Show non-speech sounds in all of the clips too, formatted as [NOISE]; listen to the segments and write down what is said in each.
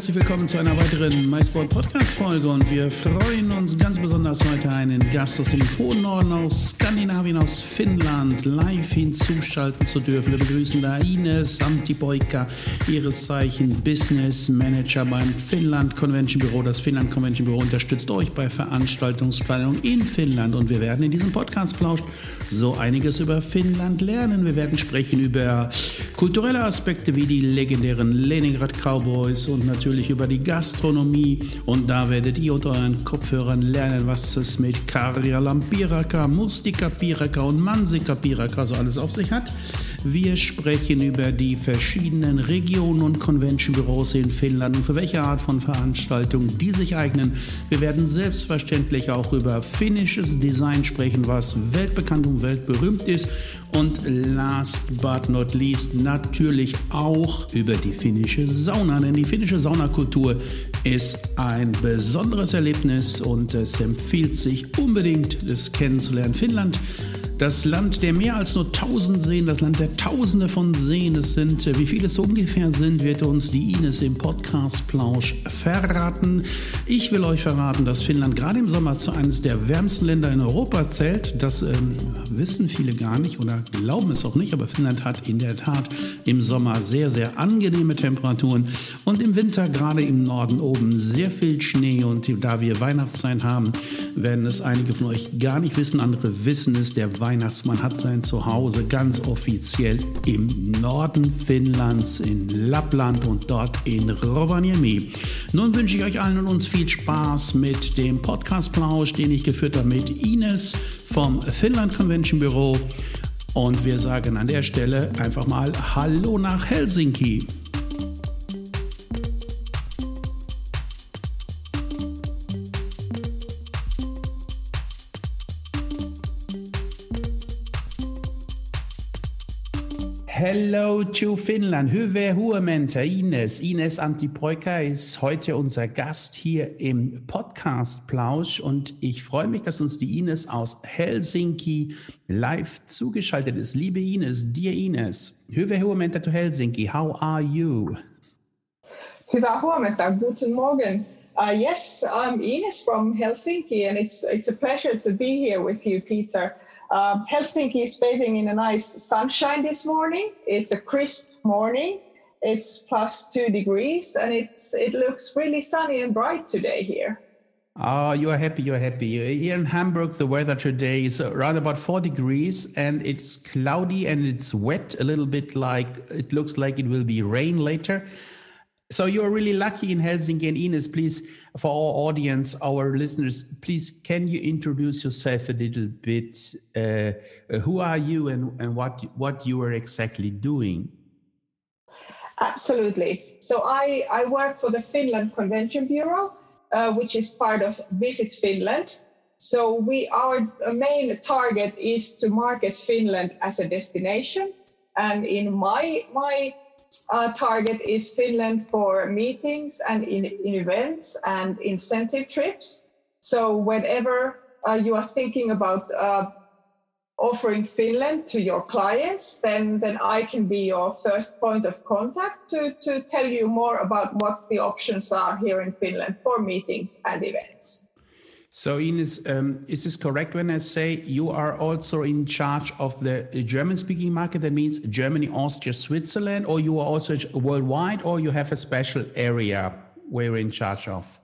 Herzlich willkommen zu einer weiteren MySport Podcast Folge und wir freuen uns ganz besonders heute einen Gast aus dem hohen Norden, aus Skandinavien, aus Finnland live hinzuschalten zu dürfen. Wir begrüßen da Ines Antiboika, ihres Zeichen Business Manager beim Finnland Convention Büro. Das Finnland Convention Büro unterstützt euch bei Veranstaltungsplanung in Finnland und wir werden in diesem Podcast Plausch so einiges über Finnland lernen. Wir werden sprechen über kulturelle Aspekte wie die legendären Leningrad Cowboys und natürlich natürlich über die Gastronomie und da werdet ihr unter euren Kopfhörern lernen, was es mit Karja Lampiraka, Mustika Piraka und Mansika Piraka so alles auf sich hat. Wir sprechen über die verschiedenen Regionen und Convention-Büros in Finnland und für welche Art von Veranstaltungen die sich eignen. Wir werden selbstverständlich auch über finnisches Design sprechen, was weltbekannt und weltberühmt ist. Und last but not least natürlich auch über die finnische Sauna, denn die finnische Saunakultur ist ein besonderes Erlebnis und es empfiehlt sich unbedingt, es kennenzulernen. Finnland das Land der mehr als nur tausend Seen, das Land der Tausende von Seen, es sind, wie viele es ungefähr sind, wird uns die Ines im Podcast Plausch verraten. Ich will euch verraten, dass Finnland gerade im Sommer zu eines der wärmsten Länder in Europa zählt. Das ähm, wissen viele gar nicht oder glauben es auch nicht, aber Finnland hat in der Tat im Sommer sehr, sehr angenehme Temperaturen und im Winter gerade im Norden oben sehr viel Schnee und da wir Weihnachtszeit haben, werden es einige von euch gar nicht wissen, andere wissen es, der Weihnachtszeit Weihnachtsmann hat sein Zuhause ganz offiziell im Norden Finnlands, in Lappland und dort in Rovaniemi. Nun wünsche ich euch allen und uns viel Spaß mit dem Podcast-Plausch, den ich geführt habe mit Ines vom Finnland Convention Büro. Und wir sagen an der Stelle einfach mal Hallo nach Helsinki. Hello to Finland. Hyvää huomenta, Ines. Ines Antipoika ist heute unser Gast hier im Podcast Plausch und ich freue mich, dass uns die Ines aus Helsinki live zugeschaltet ist. Liebe Ines, dear Ines, hyvää huomenta to Helsinki. How are you? Hyvää huomenta. Guten Morgen. Uh, yes, I'm Ines from Helsinki, and it's it's a pleasure to be here with you, Peter. Um, Helsinki is bathing in a nice sunshine this morning. It's a crisp morning. It's plus two degrees, and it's it looks really sunny and bright today here. Oh, you are happy. You are happy. Here in Hamburg, the weather today is around about four degrees, and it's cloudy and it's wet. A little bit like it looks like it will be rain later. So you're really lucky in Helsinki. And Ines, please, for our audience, our listeners, please, can you introduce yourself a little bit? Uh, who are you and, and what, what you are exactly doing? Absolutely. So I, I work for the Finland Convention Bureau, uh, which is part of Visit Finland. So we our main target is to market Finland as a destination. And in my my uh, target is Finland for meetings and in, in events and incentive trips. So whenever uh, you are thinking about uh, offering Finland to your clients, then, then I can be your first point of contact to, to tell you more about what the options are here in Finland for meetings and events. So, Ines, um, is this correct when I say you are also in charge of the German speaking market? That means Germany, Austria, Switzerland, or you are also worldwide, or you have a special area where you're in charge of?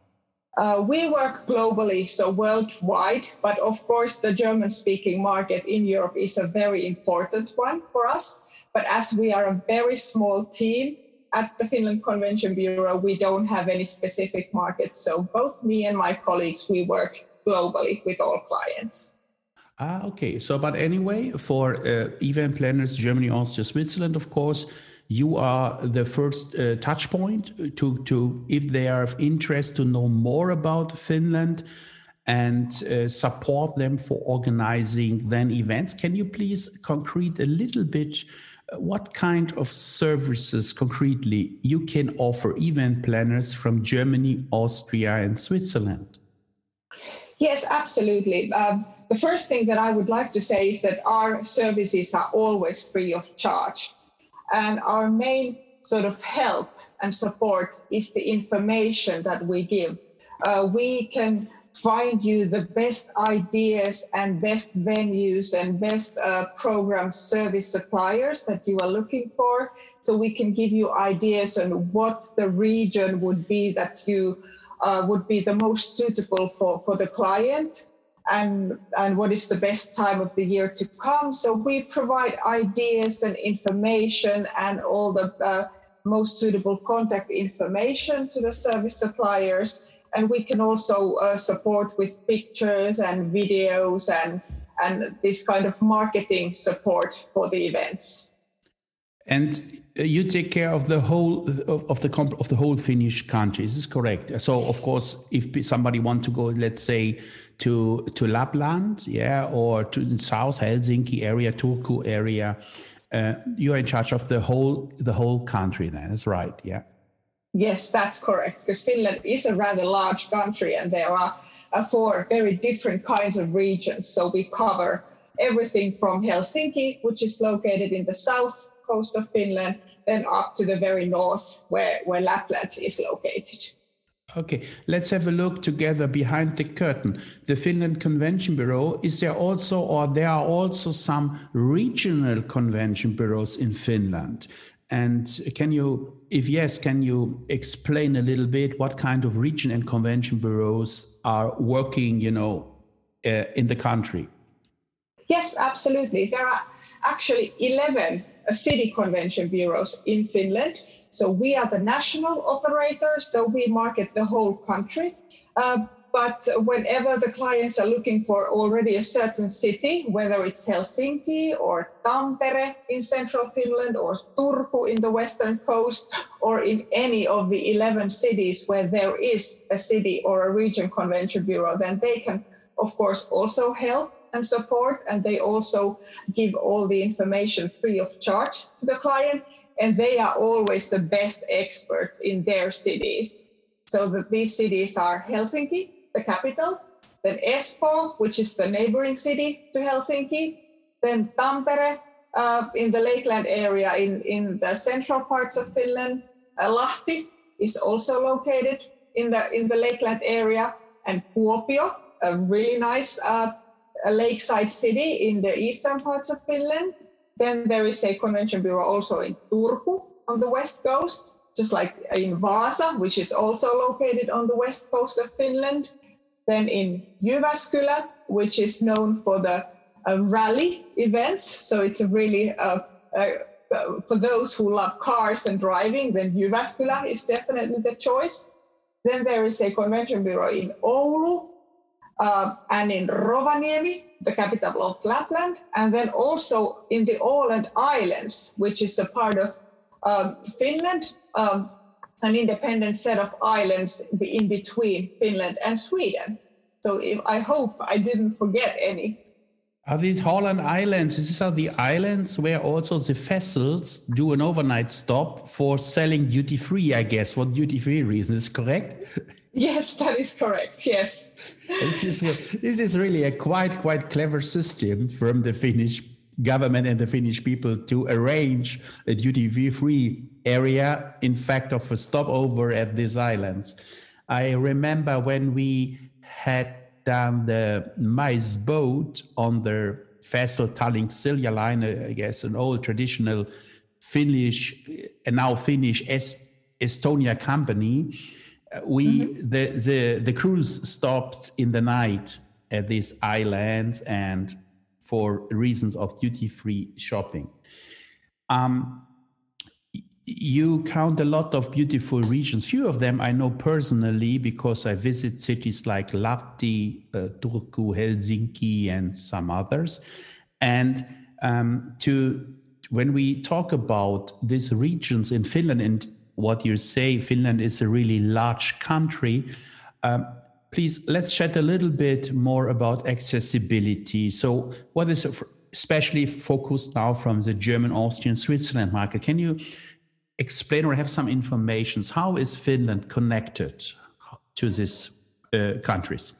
Uh, we work globally, so worldwide, but of course, the German speaking market in Europe is a very important one for us. But as we are a very small team, at the Finland Convention Bureau, we don't have any specific markets. So both me and my colleagues, we work globally with all clients. Ah, okay. So, but anyway, for uh, event planners, Germany, Austria, Switzerland, of course, you are the first uh, touch point to, to if they are of interest to know more about Finland and uh, support them for organizing then events. Can you please concrete a little bit what kind of services concretely you can offer event planners from Germany, Austria, and Switzerland? Yes, absolutely. Um, the first thing that I would like to say is that our services are always free of charge. And our main sort of help and support is the information that we give. Uh, we can find you the best ideas and best venues and best uh, program service suppliers that you are looking for. So we can give you ideas on what the region would be that you uh, would be the most suitable for, for the client and, and what is the best time of the year to come. So we provide ideas and information and all the uh, most suitable contact information to the service suppliers. And we can also uh, support with pictures and videos and, and this kind of marketing support for the events. And uh, you take care of the whole of, of the of the whole Finnish country. Is this correct? So, of course, if somebody want to go, let's say, to to Lapland, yeah, or to South Helsinki area, Turku area, uh, you're in charge of the whole the whole country. Then, that's right, yeah. Yes, that's correct. Because Finland is a rather large country, and there are uh, four very different kinds of regions. So we cover everything from Helsinki, which is located in the south coast of Finland, then up to the very north where, where Lapland is located. Okay, let's have a look together behind the curtain. The Finland Convention Bureau, is there also, or there are also some regional convention bureaus in Finland? And can you, if yes, can you explain a little bit what kind of region and convention bureaus are working, you know, uh, in the country? Yes, absolutely. There are actually 11 city convention bureaus in Finland. So we are the national operators, so we market the whole country. Uh, but whenever the clients are looking for already a certain city, whether it's Helsinki or Tampere in central Finland or Turku in the western coast or in any of the 11 cities where there is a city or a region convention bureau, then they can, of course, also help and support, and they also give all the information free of charge to the client. And they are always the best experts in their cities. So that these cities are Helsinki, the capital, then Espoo, which is the neighboring city to Helsinki, then Tampere uh, in the Lakeland area in, in the central parts of Finland. Uh, Lahti is also located in the in the Lakeland area, and Kuopio, a really nice uh, lakeside city in the eastern parts of Finland. Then there is a convention bureau also in Turku on the west coast, just like in Vaasa, which is also located on the west coast of Finland. Then in Jyväskylä, which is known for the uh, rally events. So it's a really, uh, uh, for those who love cars and driving, then Jyväskylä is definitely the choice. Then there is a convention bureau in Oulu, uh, and in Rovaniemi, the capital of Lapland, and then also in the Åland Islands, which is a part of um, Finland, um, an independent set of islands in between Finland and Sweden. So if, I hope I didn't forget any. Are these Åland Islands? These are the islands where also the vessels do an overnight stop for selling duty free, I guess, for duty free reasons. Is correct? [LAUGHS] Yes, that is correct. Yes. this is this is really a quite quite clever system from the Finnish government and the Finnish people to arrange a duty free area, in fact, of a stopover at these islands. I remember when we had done the mice boat on the vessel Tallink Silja line, uh, I guess, an old traditional Finnish, and now Finnish Est- Estonia company uh, we mm-hmm. the, the the cruise stopped in the night at these islands and for reasons of duty free shopping. Um, you count a lot of beautiful regions. Few of them I know personally because I visit cities like Lahti, uh, Turku, Helsinki, and some others. And um, to when we talk about these regions in Finland and what you say, Finland is a really large country. Um, please let's chat a little bit more about accessibility. So, what is especially focused now from the German, Austrian, Switzerland market? Can you explain or have some information? How is Finland connected to these uh, countries?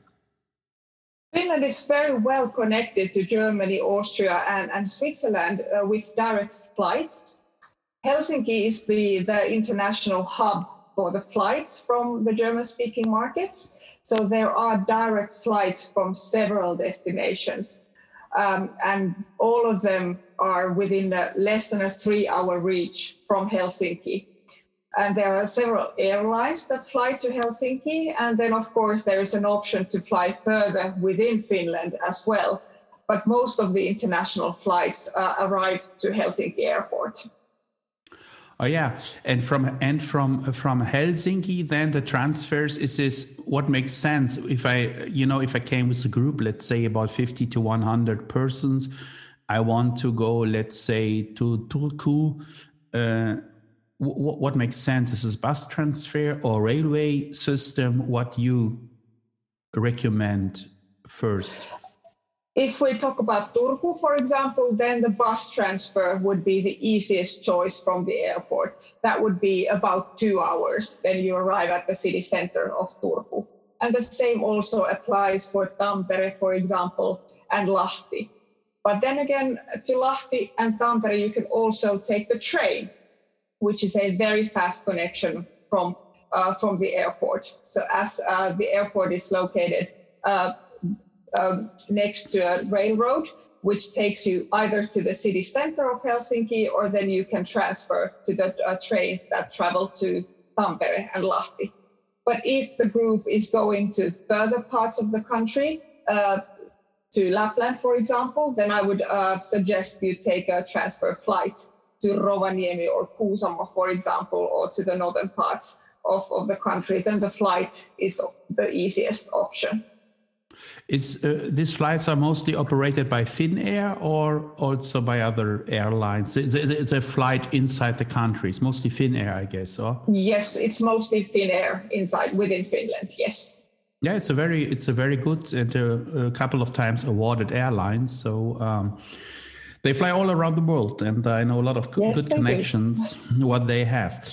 Finland is very well connected to Germany, Austria, and, and Switzerland uh, with direct flights. Helsinki is the, the international hub for the flights from the German speaking markets. So there are direct flights from several destinations. Um, and all of them are within a, less than a three hour reach from Helsinki. And there are several airlines that fly to Helsinki. And then, of course, there is an option to fly further within Finland as well. But most of the international flights uh, arrive to Helsinki airport. Oh yeah, and from and from from Helsinki, then the transfers is this what makes sense if I you know if I came with a group, let's say about fifty to one hundred persons, I want to go, let's say to Turku. Uh, w- what makes sense is this bus transfer or railway system? What you recommend first? If we talk about Turku, for example, then the bus transfer would be the easiest choice from the airport. That would be about two hours. Then you arrive at the city center of Turku. And the same also applies for Tampere, for example, and Lahti. But then again, to Lahti and Tampere, you can also take the train, which is a very fast connection from uh, from the airport. So as uh, the airport is located uh, um, next to a railroad, which takes you either to the city center of Helsinki or then you can transfer to the uh, trains that travel to Tampere and Lahti. But if the group is going to further parts of the country, uh, to Lapland, for example, then I would uh, suggest you take a transfer flight to Rovaniemi or Kuusamo, for example, or to the northern parts of, of the country. Then the flight is the easiest option. Is uh, these flights are mostly operated by Finnair or also by other airlines? It's, it's a flight inside the country. It's mostly Finnair, I guess. Or yes, it's mostly Finnair inside within Finland. Yes. Yeah, it's a very it's a very good and a, a couple of times awarded airline. So. Um, they fly all around the world, and I know a lot of yes, good connections. Do. What they have,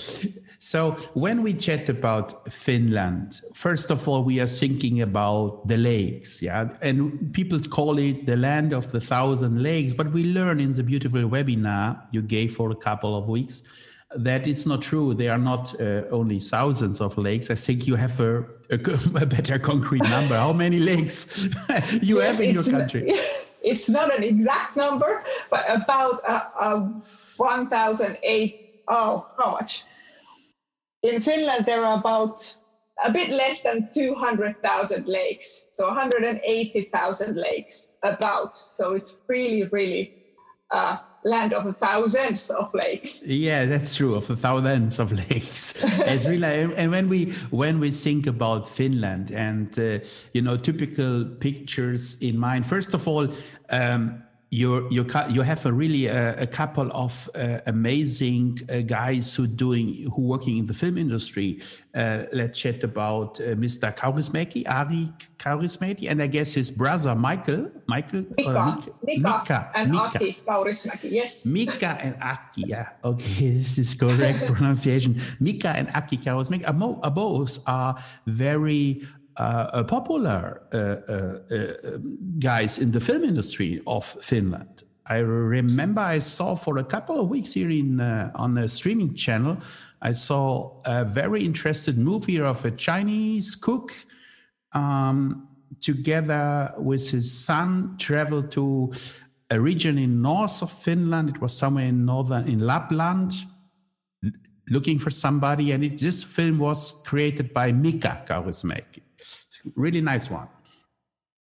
so when we chat about Finland, first of all, we are thinking about the lakes, yeah, and people call it the land of the thousand lakes. But we learn in the beautiful webinar you gave for a couple of weeks that it's not true. There are not uh, only thousands of lakes. I think you have a, a, [LAUGHS] a better concrete number. How many lakes [LAUGHS] you yes, have in your country? Not, [LAUGHS] it's not an exact number, but about uh, uh, 1,008. Oh, how much? In Finland, there are about a bit less than 200,000 lakes, so 180,000 lakes about. So it's really, really uh, land of thousands of lakes. Yeah, that's true. Of thousands of [LAUGHS] lakes, it's really. And when we when we think about Finland and uh, you know typical pictures in mind, first of all. Um, you you you have a really uh, a couple of uh, amazing uh, guys who doing who working in the film industry. Uh, let's chat about uh, Mr. Kaurismäki, Ari Kaurismäki, and I guess his brother Michael, Michael, Mika, Mika, Mika, and Mika. Aki Kaurismäki. Yes, Mika and Aki. Yeah, okay, [LAUGHS] this is correct [LAUGHS] pronunciation. Mika and Aki Kaurismäki. Both are very uh, popular uh, uh, uh, guys in the film industry of Finland. I remember I saw for a couple of weeks here in on a streaming channel. I saw a very interested movie of a Chinese cook um, together with his son traveled to a region in north of Finland. It was somewhere in northern in Lapland, looking for somebody. And it, this film was created by Mika Kaurismäki really nice one.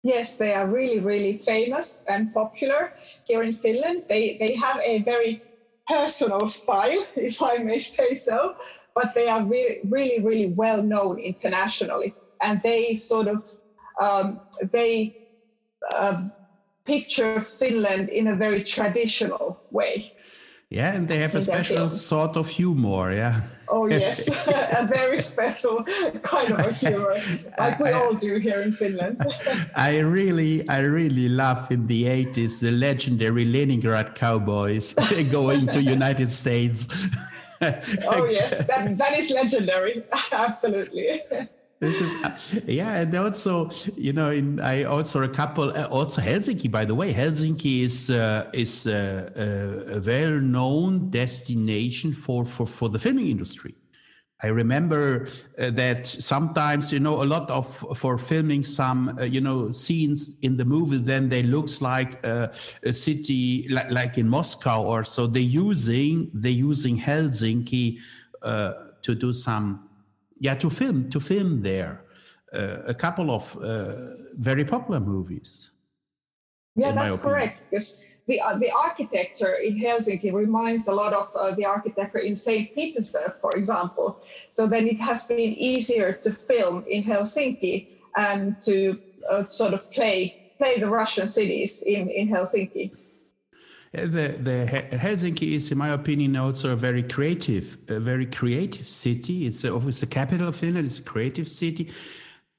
Yes, they are really, really famous and popular here in Finland. They they have a very personal style, [LAUGHS] if I may say so, but they are really, really, really well known internationally, and they sort of um, they uh, picture Finland in a very traditional way. Yeah, and they have a special sort of humor. Yeah. Oh [LAUGHS] yes, [LAUGHS] a very special kind of humor, [LAUGHS] like we all do here in Finland. I really, I really love in the '80s the legendary Leningrad Cowboys going to United States. oh yes, that, that is legendary. Absolutely this is uh, yeah and also you know in i also a couple uh, also helsinki by the way. Helsinki is uh, is uh, uh, a well-known destination for for for the filming industry. I remember uh, that sometimes you know a lot of for filming some you know scenes in the movie then they looks like a city like, like in moscow or so. They're using they're using helsinki to do some yeah, to film to film there uh, a couple of uh, very popular movies. Yeah, that's correct. Because the uh, the architecture in Helsinki reminds a lot of uh, the architecture in Saint Petersburg, for example. So then it has been easier to film in Helsinki and to uh, sort of play play the Russian cities in in Helsinki. The, the Helsinki is, in my opinion, also a very creative, a very creative city. It's obviously the capital of Finland. It's a creative city.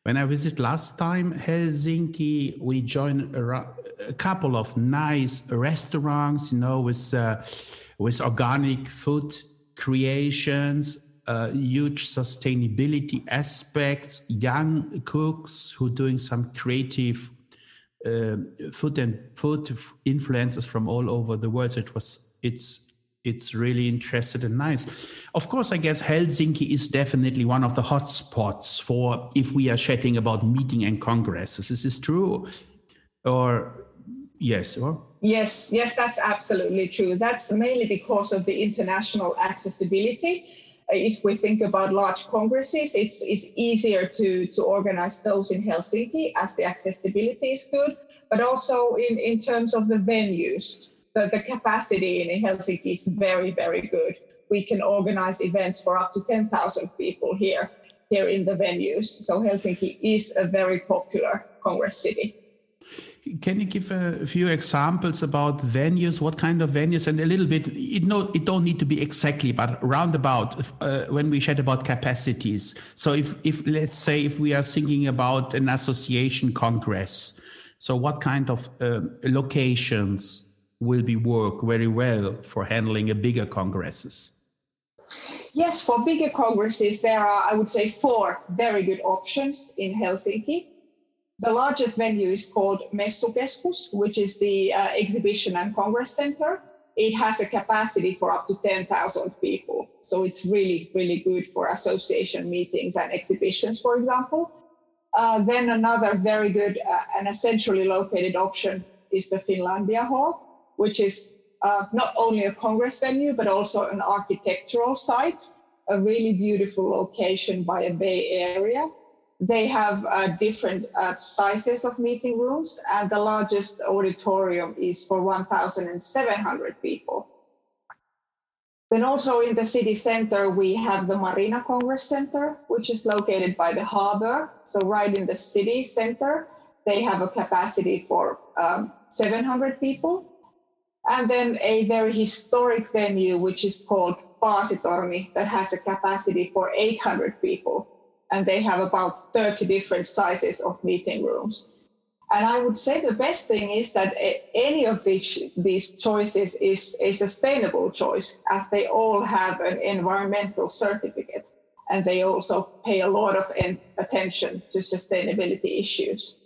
When I visited last time Helsinki, we joined a, a couple of nice restaurants, you know, with uh, with organic food creations, uh, huge sustainability aspects, young cooks who doing some creative Um, food and food influences from all over the world. So it was it's it's really interesting and nice. Of course, I guess Helsinki is definitely one of the hot spots for if we are chatting about meeting and congresses. Is this true? Or yes, or yes, yes, that's absolutely true. That's mainly because of the international accessibility if we think about large congresses, it's, it's easier to, to organize those in Helsinki as the accessibility is good, but also in, in terms of the venues, the, the capacity in Helsinki is very, very good. We can organize events for up to 10,000 people here, here in the venues. So Helsinki is a very popular congress city. Can you give a few examples about venues? What kind of venues? And a little bit, it, no, it don't need to be exactly, but roundabout uh, when we chat about capacities. So if, if let's say if we are thinking about an association congress, so what kind of uh, locations will be work very well for handling a bigger congresses? Yes, for bigger congresses, there are, I would say, four very good options in Helsinki. The largest venue is called Messukeskus, which is the uh, exhibition and congress center. It has a capacity for up to 10,000 people. So it's really, really good for association meetings and exhibitions, for example. Uh, then another very good uh, and essentially located option is the Finlandia Hall, which is uh, not only a congress venue, but also an architectural site, a really beautiful location by a bay area they have uh, different uh, sizes of meeting rooms, and the largest auditorium is for 1,700 people. Then also in the city center, we have the Marina Congress Center, which is located by the harbor. So right in the city center, they have a capacity for um, 700 people. And then a very historic venue, which is called Paasitorni, that has a capacity for 800 people and they have about 30 different sizes of meeting rooms. And I would say the best thing is that any of these, these choices is a sustainable choice, as they all have an environmental certificate and they also pay a lot of attention to sustainability issues.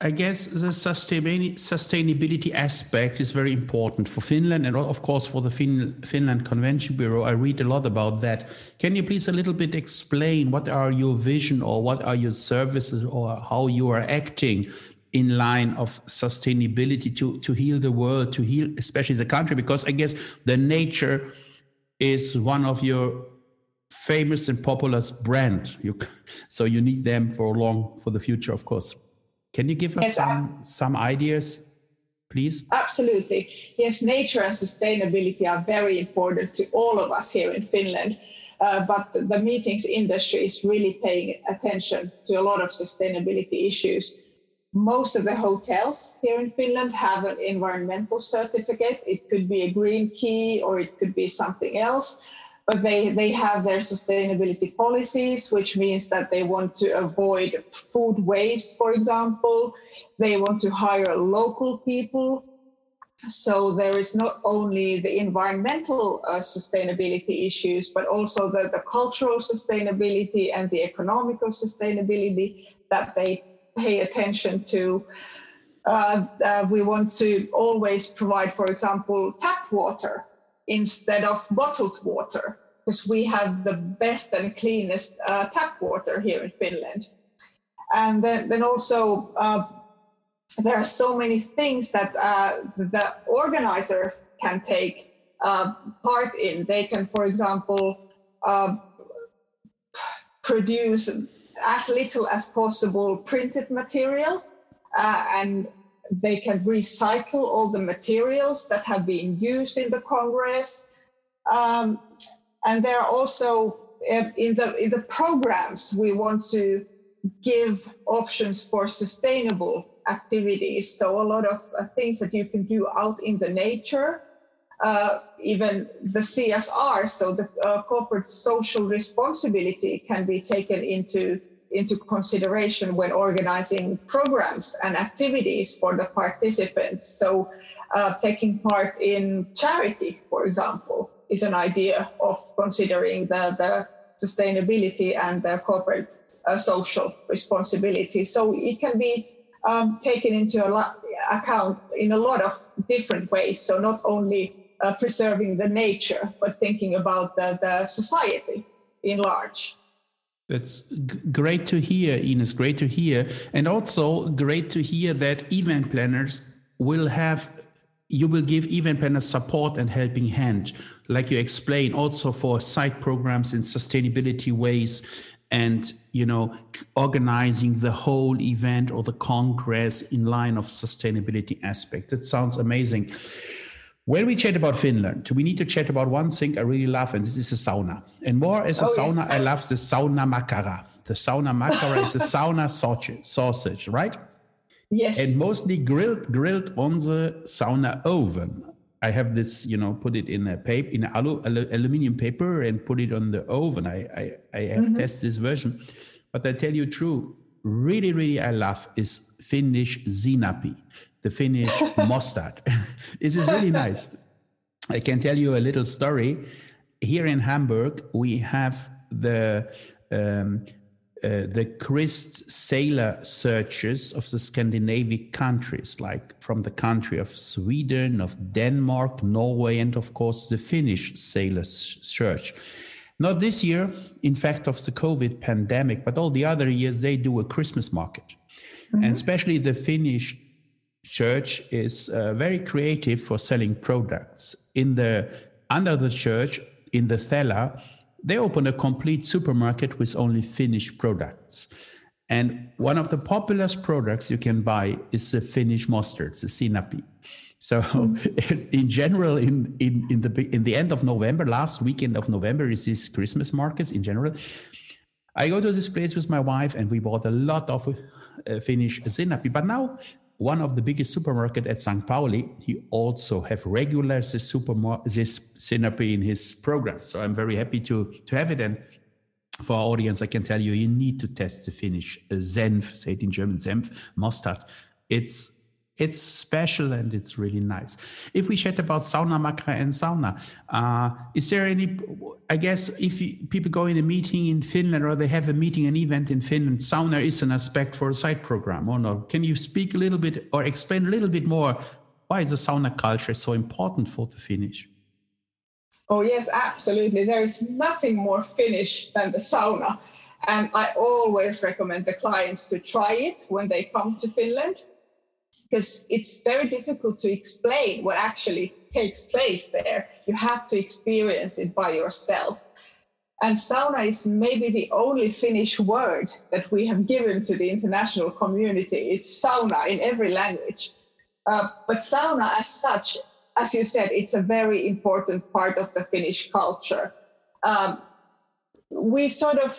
I guess the sustainability aspect is very important for Finland and, of course, for the fin Finland Convention Bureau. I read a lot about that. Can you please a little bit explain what are your vision or what are your services or how you are acting in line of sustainability to, to heal the world, to heal especially the country? Because I guess the nature is one of your famous and popular brand. You, so you need them for long for the future, of course. Can you give us some some ideas? please? Absolutely. Yes, nature and sustainability are very important to all of us here in Finland. Uh, but the meetings industry is really paying attention to a lot of sustainability issues. Most of the hotels here in Finland have an environmental certificate. It could be a green key or it could be something else but they, they have their sustainability policies, which means that they want to avoid food waste, for example. They want to hire local people. So there is not only the environmental uh, sustainability issues, but also the, the cultural sustainability and the economical sustainability that they pay attention to. Uh, uh, we want to always provide, for example, tap water instead of bottled water because we have the best and cleanest uh, tap water here in Finland. And then, then also, uh, there are so many things that uh, the organizers can take uh, part in. They can, for example, uh, produce as little as possible printed material uh, and they can recycle all the materials that have been used in the Congress. Um, and there are also uh, in the in the programs we want to give options for sustainable activities. So a lot of uh, things that you can do out in the nature, uh, even the CSR, so the uh, corporate social responsibility can be taken into into consideration when organizing programs and activities for the participants. So, uh, taking part in charity, for example, is an idea of considering the, the sustainability and the corporate uh, social responsibility. So, it can be um, taken into account in a lot of different ways. So, not only uh, preserving the nature, but thinking about the, the society in large. That's great to hear, Ines. Great to hear. And also great to hear that event planners will have, you will give event planners support and helping hand, like you explained, also for site programs in sustainability ways and you know organizing the whole event or the congress in line of sustainability aspects that sounds amazing when we chat about Finland, we need to chat about one thing I really love, and this is a sauna. And more as a oh, sauna, yes. I love the sauna makkara. The sauna makkara is a sauna [LAUGHS] sausage, sausage, right? Yes. And mostly grilled, grilled on the sauna oven. I have this, you know, put it in a paper, in alu, aluminum paper, and put it on the oven. I, I, I have mm-hmm. tested this version, but I tell you true, really, really, I love is Finnish sinappi the Finnish [LAUGHS] mustard. [LAUGHS] this is really nice. I can tell you a little story. Here in Hamburg, we have the um, uh, the Christ sailor searches of the Scandinavian countries, like from the country of Sweden, of Denmark, Norway, and of course the Finnish sailor search. Not this year, in fact, of the COVID pandemic, but all the other years they do a Christmas market. Mm-hmm. And especially the Finnish church is uh, very creative for selling products. In the under the church, in the cellar, they open a complete supermarket with only Finnish products. And one of the popular products you can buy is the Finnish mustard, the sinappi. So, [LAUGHS] mm. in general, in, in, in the in the end of November, last weekend of November, is these Christmas markets in general. I go to this place with my wife, and we bought a lot of uh, Finnish sinappi. But now one of the biggest supermarket at St. Pauli, he also have regular this supermarket, this Sinappi in his program. So I'm very happy to to have it. And for our audience, I can tell you, you need to test the Finnish Senf, say it in German, Senf mustard. It's it's special and it's really nice. If we chat about sauna makra and sauna, uh, is there any? I guess if you, people go in a meeting in Finland or they have a meeting, an event in Finland, sauna is an aspect for a site program or no? Can you speak a little bit or explain a little bit more why is the sauna culture so important for the Finnish? Oh yes, absolutely. There is nothing more Finnish than the sauna. And I always recommend the clients to try it when they come to Finland because it's very difficult to explain what actually takes place there. You have to experience it by yourself. And sauna is maybe the only Finnish word that we have given to the international community. It's sauna in every language. Uh, but sauna, as such, as you said, it's a very important part of the Finnish culture. Um, we sort of,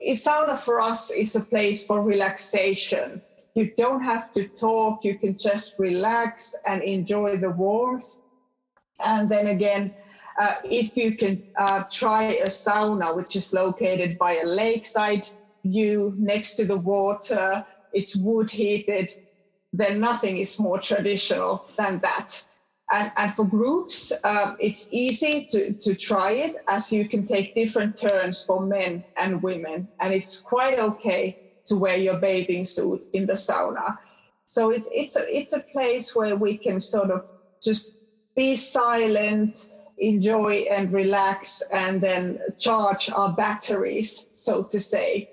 sauna for us is a place for relaxation. You don't have to talk, you can just relax and enjoy the warmth. And then again, uh, if you can uh, try a sauna, which is located by a lakeside view next to the water, it's wood heated, then nothing is more traditional than that. And, and for groups, um, it's easy to, to try it as you can take different turns for men and women. And it's quite okay to wear your bathing suit in the sauna. So it's, it's, a, it's a place where we can sort of just be silent, enjoy and relax, and then charge our batteries, so to say.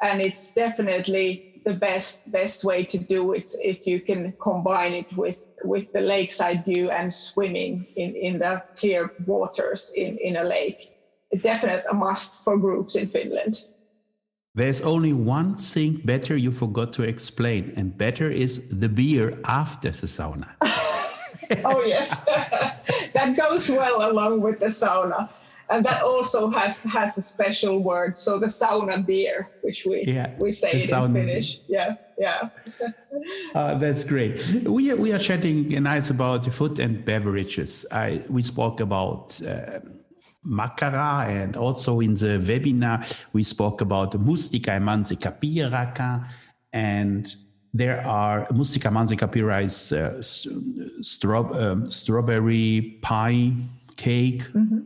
And it's definitely the best best way to do it if you can combine it with with the lakeside view and swimming in in the clear waters in in a lake a definite a must for groups in finland there's only one thing better you forgot to explain and better is the beer after the sauna [LAUGHS] oh yes [LAUGHS] that goes well along with the sauna and that also has has a special word. So the sauna beer, which we yeah, we say it in Finnish. Yeah, yeah. [LAUGHS] uh, that's great. We are, we are chatting nice about food and beverages. I we spoke about. Uh, Makara and also in the webinar we spoke about Mustika and Piraka and there are Mustika Manzika Pira is uh, um, strawberry pie cake mm-hmm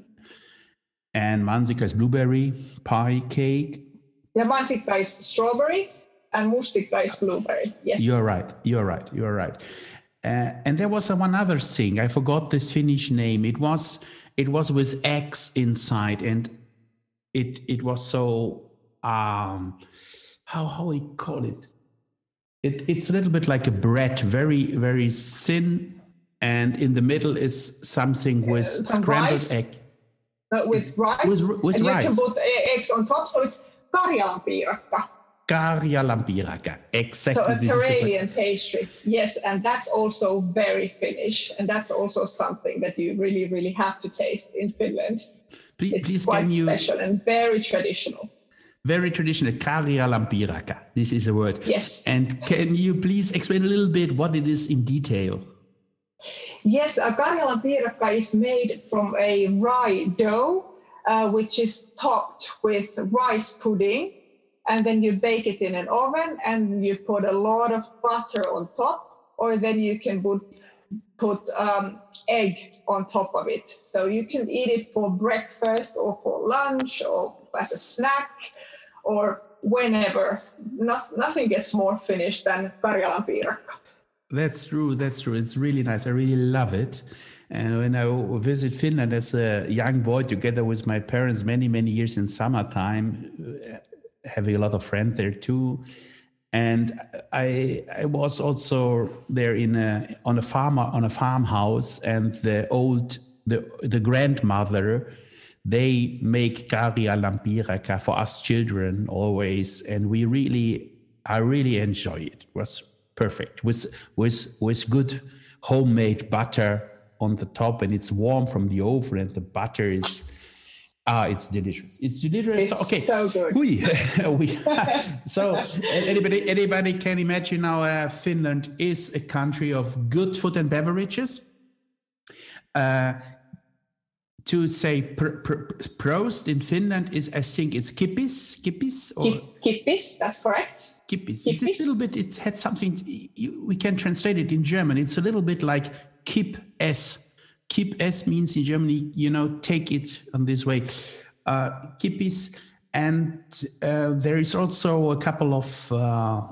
and Manzika is blueberry pie cake. Yeah, Manzika is strawberry and Mustika is blueberry. Yes. You're right. You're right. You're right. Uh, and there was one other thing. I forgot this Finnish name. It was it was with eggs inside, and it it was so um how how we call it. It it's a little bit like a bread, very very thin, and in the middle is something with uh, scrambled rice. egg uh, with rice. With, with and rice. you can put eggs on top. So it's Karjalan Karjalan piirakka, exactly. So a Karelian pastry, yes, and that's also very Finnish, and that's also something that you really, really have to taste in Finland. Please, it's please quite you, special and very traditional. Very traditional, Karjalan piirakka. This is a word. Yes. And can you please explain a little bit what it is in detail? Yes, a Karjalan piirakka is made from a rye dough, uh, which is topped with rice pudding. And then you bake it in an oven and you put a lot of butter on top, or then you can put, put um, egg on top of it. So you can eat it for breakfast or for lunch or as a snack or whenever. Not, nothing gets more finished than Karjalan piirakka. That's true. That's true. It's really nice. I really love it. And when I visit Finland as a young boy, together with my parents, many many years in summertime, having a lot of friends there too. And I I was also there in a on a farm on a farmhouse, and the old the the grandmother they make Karjalan piirakka for us children always, and we really I really enjoy it. It was perfect with with with good homemade butter on the top and it's warm from the oven and the butter is ah it's delicious it's delicious it's okay. so good. We, [LAUGHS] we [LAUGHS] so anybody anybody can imagine now uh, finland is a country of good food and beverages. Uh, to say pr- pr- prost in finland is i think it's kippis kippis or kippis that's correct. Kippis. It's a little bit, it's had something, we can translate it in German. It's a little bit like Kipp S. Kipp S means in Germany, you know, take it on this way. Uh, Kippis. And uh, there is also a couple of uh,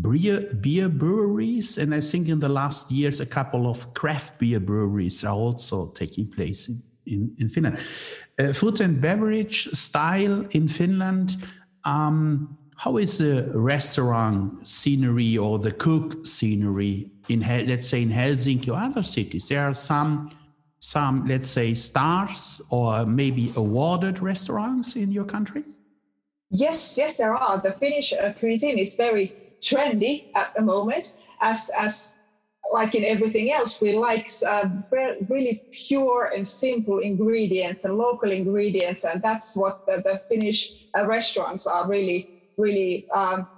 beer, beer breweries. And I think in the last years, a couple of craft beer breweries are also taking place in, in, in Finland. Uh, food and beverage style in Finland. Um, how is the restaurant scenery or the cook scenery in let's say in Helsinki or other cities? There are some some let's say stars or maybe awarded restaurants in your country. Yes, yes, there are. The Finnish uh, cuisine is very trendy at the moment, as as like in everything else, we like uh, really pure and simple ingredients and local ingredients, and that's what the, the Finnish uh, restaurants are really, really um,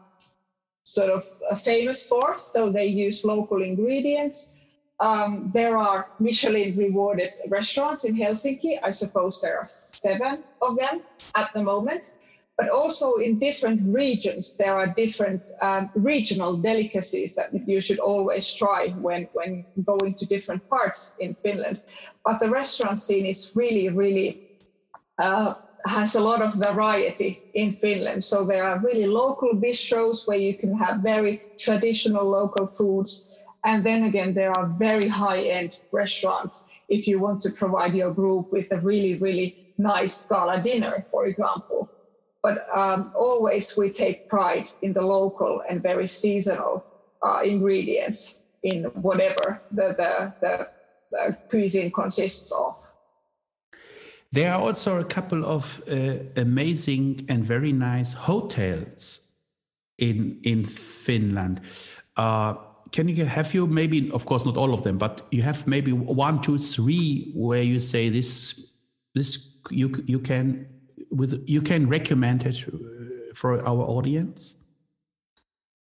sort of uh, famous for. So they use local ingredients. Um, there are Michelin rewarded restaurants in Helsinki. I suppose there are seven of them at the moment but also in different regions, there are different um, regional delicacies that you should always try when, when going to different parts in Finland. But the restaurant scene is really, really uh, has a lot of variety in Finland. So there are really local bistros where you can have very traditional local foods. And then again, there are very high end restaurants if you want to provide your group with a really, really nice gala dinner, for example but um, always we take pride in the local and very seasonal uh, ingredients in whatever the, the, the, the, cuisine consists of. There are also a couple of uh, amazing and very nice hotels in in Finland. Uh, can you have you maybe, of course, not all of them, but you have maybe one, two, three where you say this this you you can with you can recommend it uh, for our audience?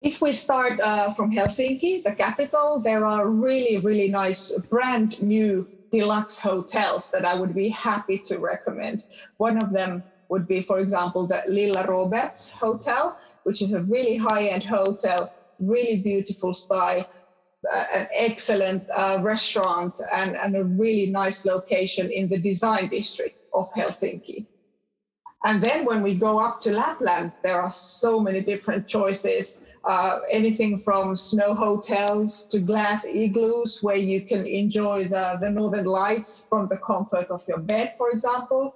If we start uh, from Helsinki, the capital, there are really, really nice brand new deluxe hotels that I would be happy to recommend. One of them would be, for example, the Lilla Roberts Hotel, which is a really high end hotel, really beautiful style, uh, an excellent uh, restaurant, and, and a really nice location in the design district of Helsinki. And then when we go up to Lapland, there are so many different choices. Uh, anything from snow hotels to glass igloos, where you can enjoy the, the northern lights from the comfort of your bed, for example.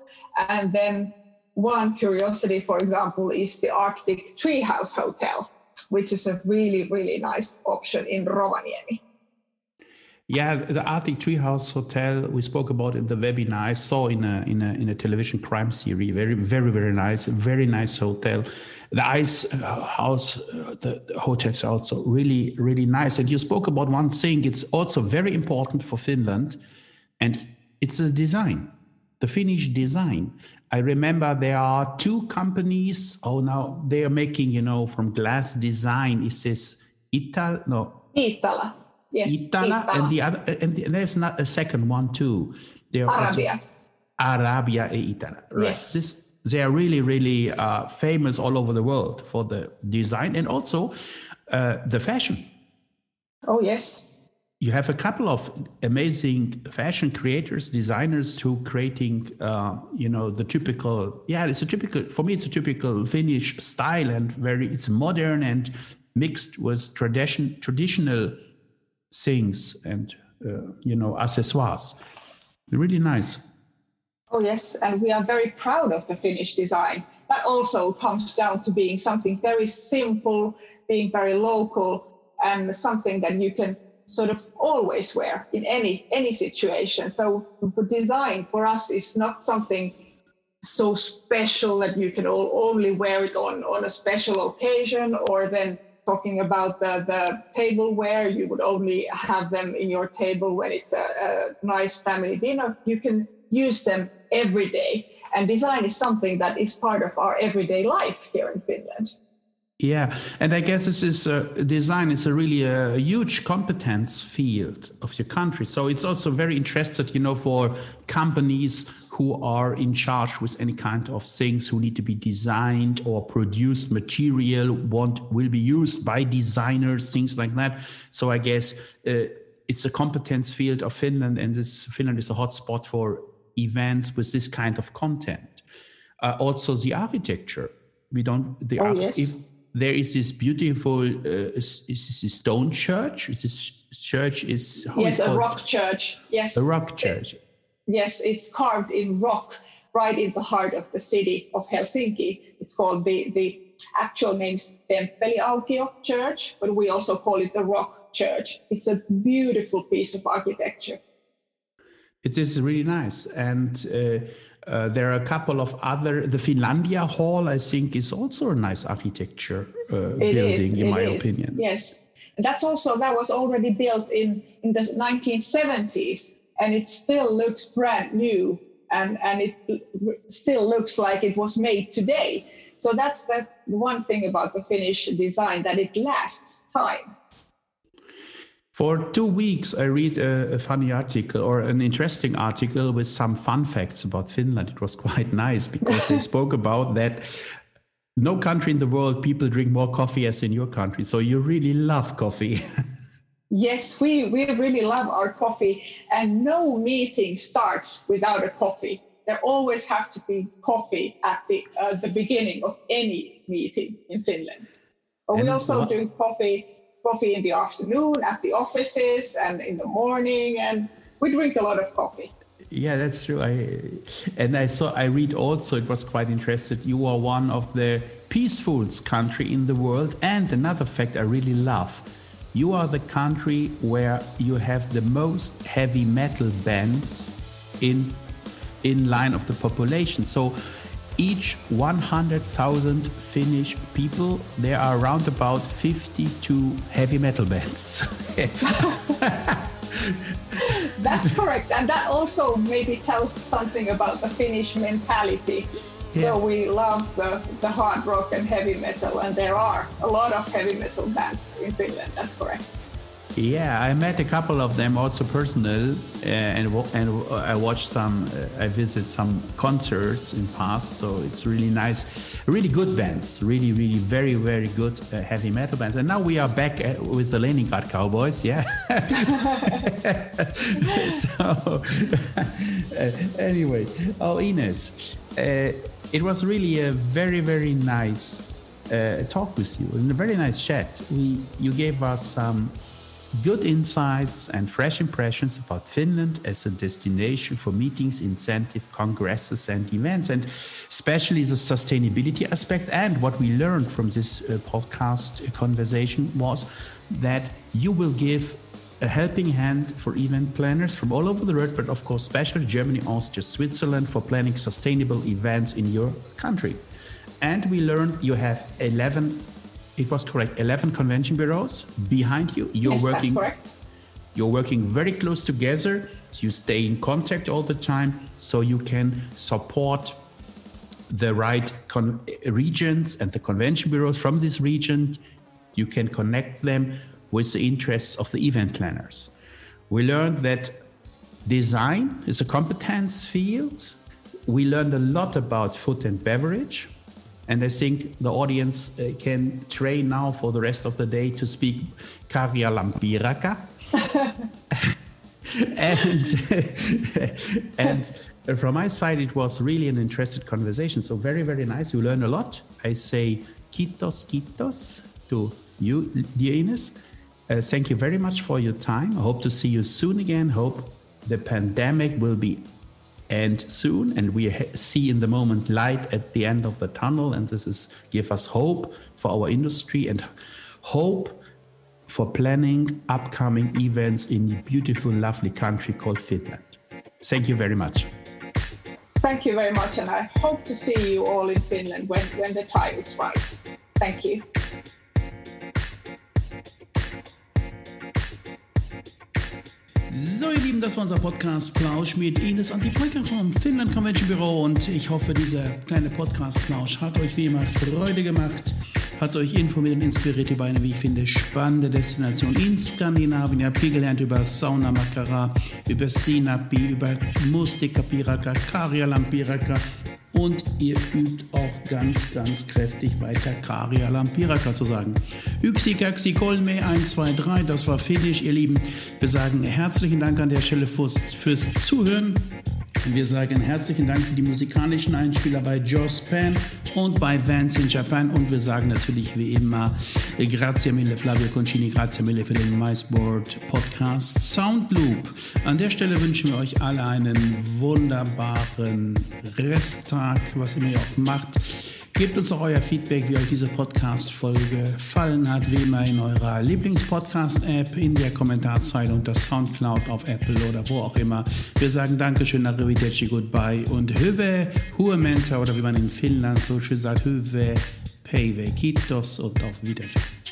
And then one curiosity, for example, is the Arctic Treehouse Hotel, which is a really, really nice option in Rovaniemi. Yeah, the Arctic Treehouse Hotel we spoke about in the webinar. I saw in a in a in a television crime series. Very very very nice, very nice hotel. The ice house, the, the hotels are also really really nice. And you spoke about one thing. It's also very important for Finland, and it's the design, the Finnish design. I remember there are two companies. Oh, now they are making you know from glass design. Is this Ital? No. Iittala. Yes, Iittala, and the other, and there's not a second one too. There Arabia. Arabia e Iittala. Right. Yes. This, they are really, really uh, famous all over the world for the design and also uh, the fashion. Oh yes. You have a couple of amazing fashion creators, designers who creating, uh, you know, the typical. Yeah, it's a typical. For me, it's a typical Finnish style and very. It's modern and mixed with tradition, traditional things and uh, you know accessoires. Really nice. Oh yes, and we are very proud of the Finnish design. That also comes down to being something very simple, being very local, and something that you can sort of always wear in any any situation. So design for us is not something so special that you can all, only wear it on on a special occasion or then talking about the, the tableware, you would only have them in your table when it's a, a nice family dinner. You can use them every day. And design is something that is part of our everyday life here in Finland. Yeah, and I guess this is uh, design is a really a, huge competence field of your country. So it's also very interested, you know, for companies who are in charge with any kind of things who need to be designed or produced material want will be used by designers, things like that. So I guess uh, it's a competence field of Finland, and this Finland is a hotspot for events with this kind of content. Uh, also, the architecture. We don't the oh, yes. if, there is this beautiful uh, is, is this stone church. This church is yes, a rock church. Yes, a rock church. Yes, it's carved in rock, right in the heart of the city of Helsinki. It's called the the actual name is Temppeliaukio Church, but we also call it the Rock Church. It's a beautiful piece of architecture. It is really nice and. Uh, uh, there are a couple of other. The Finlandia Hall, I think, is also a nice architecture uh, building, is, in my is. opinion. Yes, And that's also, that was already built in, in the 1970s and it still looks brand new and, and it still looks like it was made today. So that's the one thing about the Finnish design that it lasts time. For two weeks, I read a, a, funny article or an interesting article with some fun facts about Finland. It was [LAUGHS] quite nice because they spoke [LAUGHS] about that no country in the world people drink more coffee as in your country. So you really love coffee. [LAUGHS] yes, we, we really love our coffee, and no meeting starts without a coffee. There always have to be coffee at the uh, the beginning of any meeting in Finland. But we also what? do coffee coffee in the afternoon at the offices and in the morning, and we drink a lot of coffee. Yeah, that's true. I and I saw I read also it was quite interesting. You are one of the peaceful country in the world, and another fact I really love. You are the country where you have the most heavy metal bands in in line of the population. So each 100,000 Finnish people, there are around about 52 heavy metal bands. [LAUGHS] That's correct. And that also maybe tells something about the Finnish mentality. Yeah. So we love the, the hard rock and heavy metal, and there are a lot of heavy metal bands in Finland. That's correct. Yeah, I met a couple of them also personal, uh, and and I watched some. Uh, I visit some concerts in past, so it's really nice, really good bands, really, really very, very good uh, heavy metal bands. And now we are back uh, with the Leningrad Cowboys, yeah. [LAUGHS] so uh, [LAUGHS] anyway, oh Ines, uh, it was really a very, very nice talk with you, and a very nice chat. We you gave us some good insights and fresh impressions about Finland as a destination for meetings, incentive, congresses, and events, and especially the sustainability aspect. And what we learned from this uh, podcast conversation was that you will give a helping hand for event planners from all over the world, but of course, especially Germany, Austria, Switzerland for planning sustainable events in your country. And we learned you have 11 it was correct. 11 convention bureaus behind you. You're yes, working. That's correct. You're working very close together. You stay in contact all the time, so you can support the right con- eh, regions and the convention bureaus from this region. You can connect them with the interests of the event planners. We learned that design is a competence field. We learned a lot about food and beverage and I think the audience uh, can train now for the rest of the day to speak Karjalan piirakka. [LAUGHS] and [LAUGHS] and from my side, it was really an interesting conversation. So very, very nice. You learn a lot. I say kiitos, kiitos to you, dear Ines. Uh, thank you very much for your time. I hope to see you soon again. Hope the pandemic will be end soon and we see in the moment light at the end of the tunnel and this is give us hope for our industry and hope for planning upcoming events in the beautiful lovely country called finland. Thank you very much. Thank you very much and i hope to see you all in finland when, when the time is right. Thank you So, ihr Lieben, das war unser Podcast Plausch mit Ines Antipolka vom Finland Convention Büro und ich hoffe, dieser kleine Podcast Plausch hat euch wie immer Freude gemacht, hat euch informiert und inspiriert über eine, wie ich finde, spannende Destination in Skandinavien. Ihr habt viel gelernt über Sauna Makara, über Sinapi, über Mustika Piraka, Karja Lampiraka und ihr übt auch ganz, ganz kräftig weiter Karia Lampiraka zu sagen. Yksi Kaksi Kolme 1, 2, 3, das war Finnisch, ihr Lieben. Wir sagen herzlichen Dank an der Stelle fürs, fürs Zuhören. Wir sagen herzlichen Dank für die musikalischen Einspieler bei Joe Pan und bei Vance in Japan. Und wir sagen natürlich wie immer Grazie mille Flavio Concini, grazie mille für den MySport Podcast Soundloop. An der Stelle wünschen wir euch alle einen wunderbaren Resttag, was ihr mir auch macht. Gebt uns auch euer Feedback, wie euch diese Podcast-Folge gefallen hat, wie immer in eurer Lieblings-Podcast-App, in der Kommentarzeile unter Soundcloud auf Apple oder wo auch immer. Wir sagen Dankeschön, Arrivederci, Goodbye und Höve, Huementa oder wie man in Finnland so schön sagt, Höve, Peive, Kitos und auf Wiedersehen.